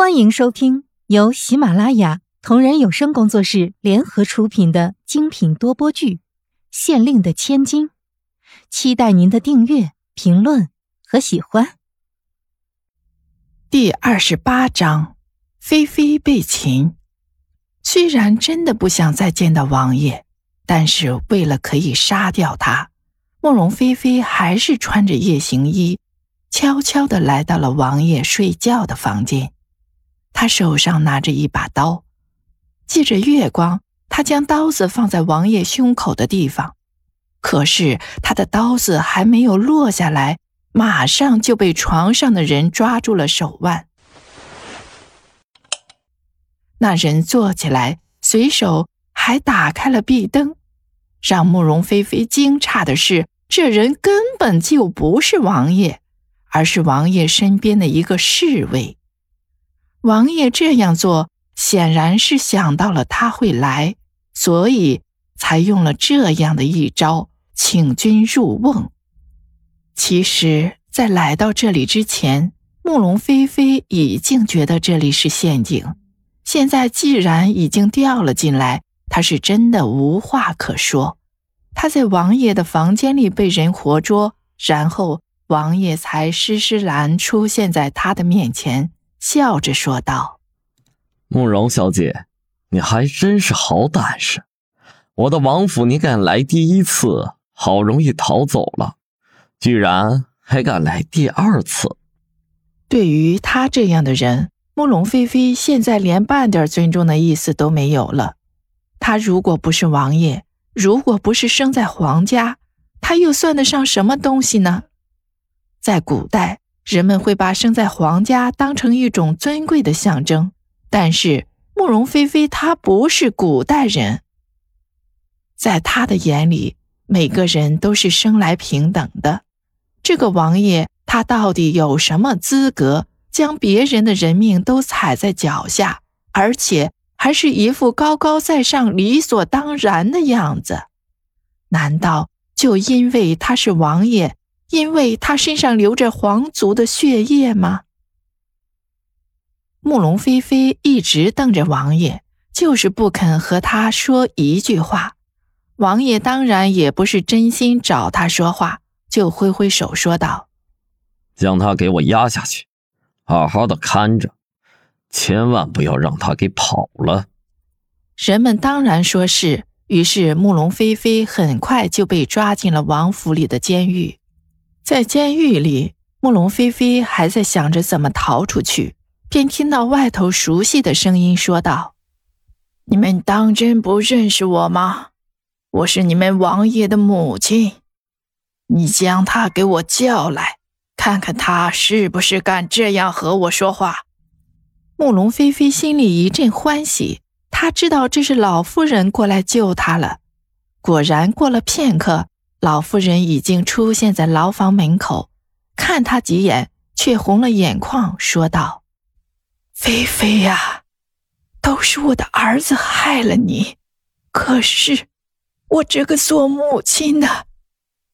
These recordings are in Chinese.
欢迎收听由喜马拉雅同人有声工作室联合出品的精品多播剧《县令的千金》，期待您的订阅、评论和喜欢。第二十八章：菲菲被擒。虽然真的不想再见到王爷，但是为了可以杀掉他，慕容菲菲还是穿着夜行衣，悄悄的来到了王爷睡觉的房间。他手上拿着一把刀，借着月光，他将刀子放在王爷胸口的地方。可是他的刀子还没有落下来，马上就被床上的人抓住了手腕。那人坐起来，随手还打开了壁灯。让慕容菲菲惊诧的是，这人根本就不是王爷，而是王爷身边的一个侍卫。王爷这样做，显然是想到了他会来，所以才用了这样的一招，请君入瓮。其实，在来到这里之前，慕容菲菲已经觉得这里是陷阱。现在既然已经掉了进来，他是真的无话可说。他在王爷的房间里被人活捉，然后王爷才施施然出现在他的面前。笑着说道：“慕容小姐，你还真是好胆识！我的王府你敢来第一次，好容易逃走了，居然还敢来第二次。”对于他这样的人，慕容菲菲现在连半点尊重的意思都没有了。他如果不是王爷，如果不是生在皇家，他又算得上什么东西呢？在古代。人们会把生在皇家当成一种尊贵的象征，但是慕容菲菲她不是古代人，在他的眼里，每个人都是生来平等的。这个王爷他到底有什么资格将别人的人命都踩在脚下，而且还是一副高高在上、理所当然的样子？难道就因为他是王爷？因为他身上流着皇族的血液吗？慕容菲菲一直瞪着王爷，就是不肯和他说一句话。王爷当然也不是真心找他说话，就挥挥手说道：“将他给我压下去，好好的看着，千万不要让他给跑了。”人们当然说是。于是慕容菲菲很快就被抓进了王府里的监狱。在监狱里，慕容菲菲还在想着怎么逃出去，便听到外头熟悉的声音说道：“你们当真不认识我吗？我是你们王爷的母亲。你将他给我叫来，看看他是不是敢这样和我说话。”慕容菲菲心里一阵欢喜，她知道这是老夫人过来救她了。果然，过了片刻。老夫人已经出现在牢房门口，看他几眼，却红了眼眶，说道：“菲菲呀，都是我的儿子害了你，可是我这个做母亲的，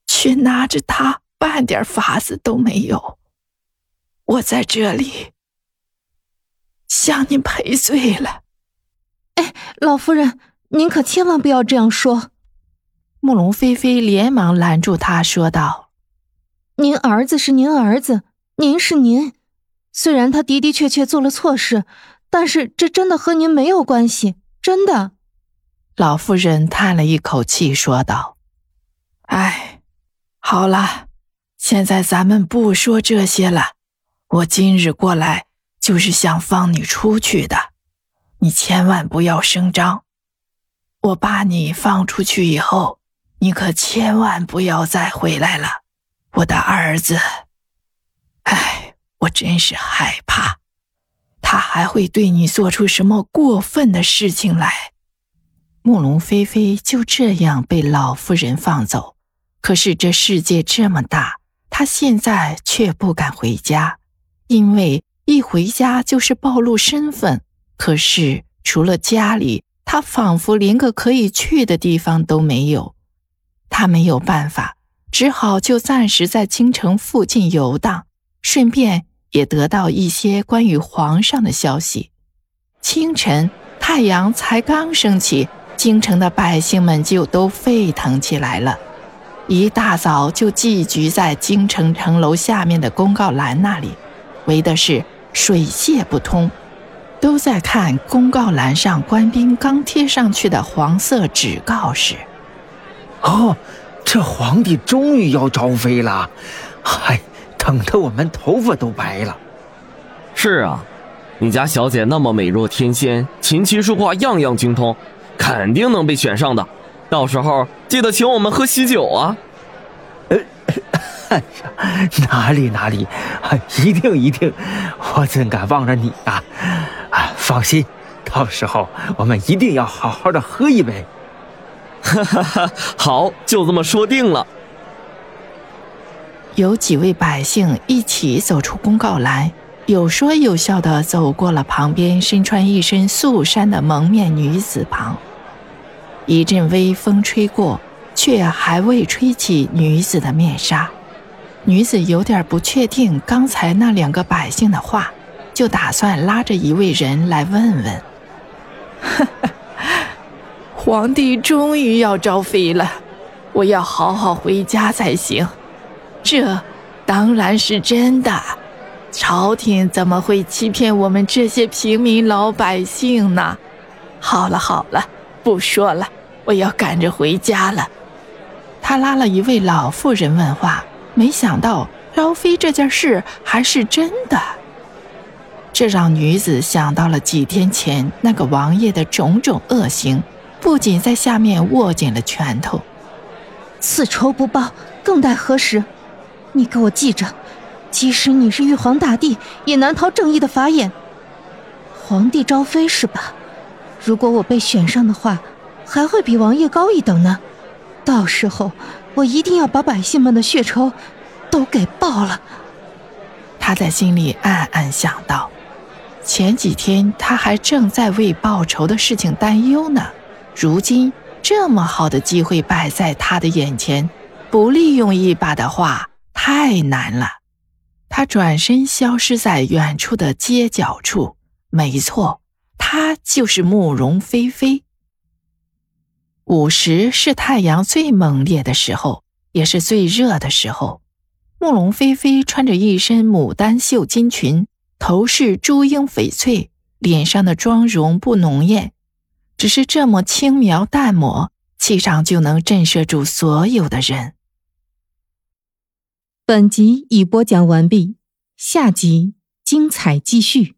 却拿着他半点法子都没有。我在这里向您赔罪了。”哎，老夫人，您可千万不要这样说。慕容菲菲连忙拦住他，说道：“您儿子是您儿子，您是您。虽然他的的确确做了错事，但是这真的和您没有关系，真的。”老妇人叹了一口气，说道：“哎，好了，现在咱们不说这些了。我今日过来就是想放你出去的，你千万不要声张。我把你放出去以后。”你可千万不要再回来了，我的儿子。哎，我真是害怕，他还会对你做出什么过分的事情来。慕容菲菲就这样被老夫人放走，可是这世界这么大，她现在却不敢回家，因为一回家就是暴露身份。可是除了家里，她仿佛连个可以去的地方都没有。他没有办法，只好就暂时在京城附近游荡，顺便也得到一些关于皇上的消息。清晨，太阳才刚升起，京城的百姓们就都沸腾起来了，一大早就聚集在京城城楼下面的公告栏那里，为的是水泄不通，都在看公告栏上官兵刚贴上去的黄色纸告示。哦，这皇帝终于要招妃了，嗨，等得我们头发都白了。是啊，你家小姐那么美若天仙，琴棋书画样样精通，肯定能被选上的。到时候记得请我们喝喜酒啊！呃，哎呀，哪里哪里，一定一定，我怎敢忘了你啊！啊，放心，到时候我们一定要好好的喝一杯。哈哈哈，好，就这么说定了。有几位百姓一起走出公告栏，有说有笑的走过了旁边身穿一身素衫的蒙面女子旁。一阵微风吹过，却还未吹起女子的面纱。女子有点不确定刚才那两个百姓的话，就打算拉着一位人来问问。哈哈。皇帝终于要招妃了，我要好好回家才行。这当然是真的，朝廷怎么会欺骗我们这些平民老百姓呢？好了好了，不说了，我要赶着回家了。他拉了一位老妇人问话，没想到招妃这件事还是真的，这让女子想到了几天前那个王爷的种种恶行。不仅在下面握紧了拳头，此仇不报，更待何时？你给我记着，即使你是玉皇大帝，也难逃正义的法眼。皇帝招妃是吧？如果我被选上的话，还会比王爷高一等呢。到时候，我一定要把百姓们的血仇都给报了。他在心里暗暗想到，前几天他还正在为报仇的事情担忧呢。如今这么好的机会摆在他的眼前，不利用一把的话太难了。他转身消失在远处的街角处。没错，她就是慕容菲菲。午时是太阳最猛烈的时候，也是最热的时候。慕容菲菲穿着一身牡丹绣金裙，头饰珠缨翡翠，脸上的妆容不浓艳。只是这么轻描淡抹，气场就能震慑住所有的人。本集已播讲完毕，下集精彩继续。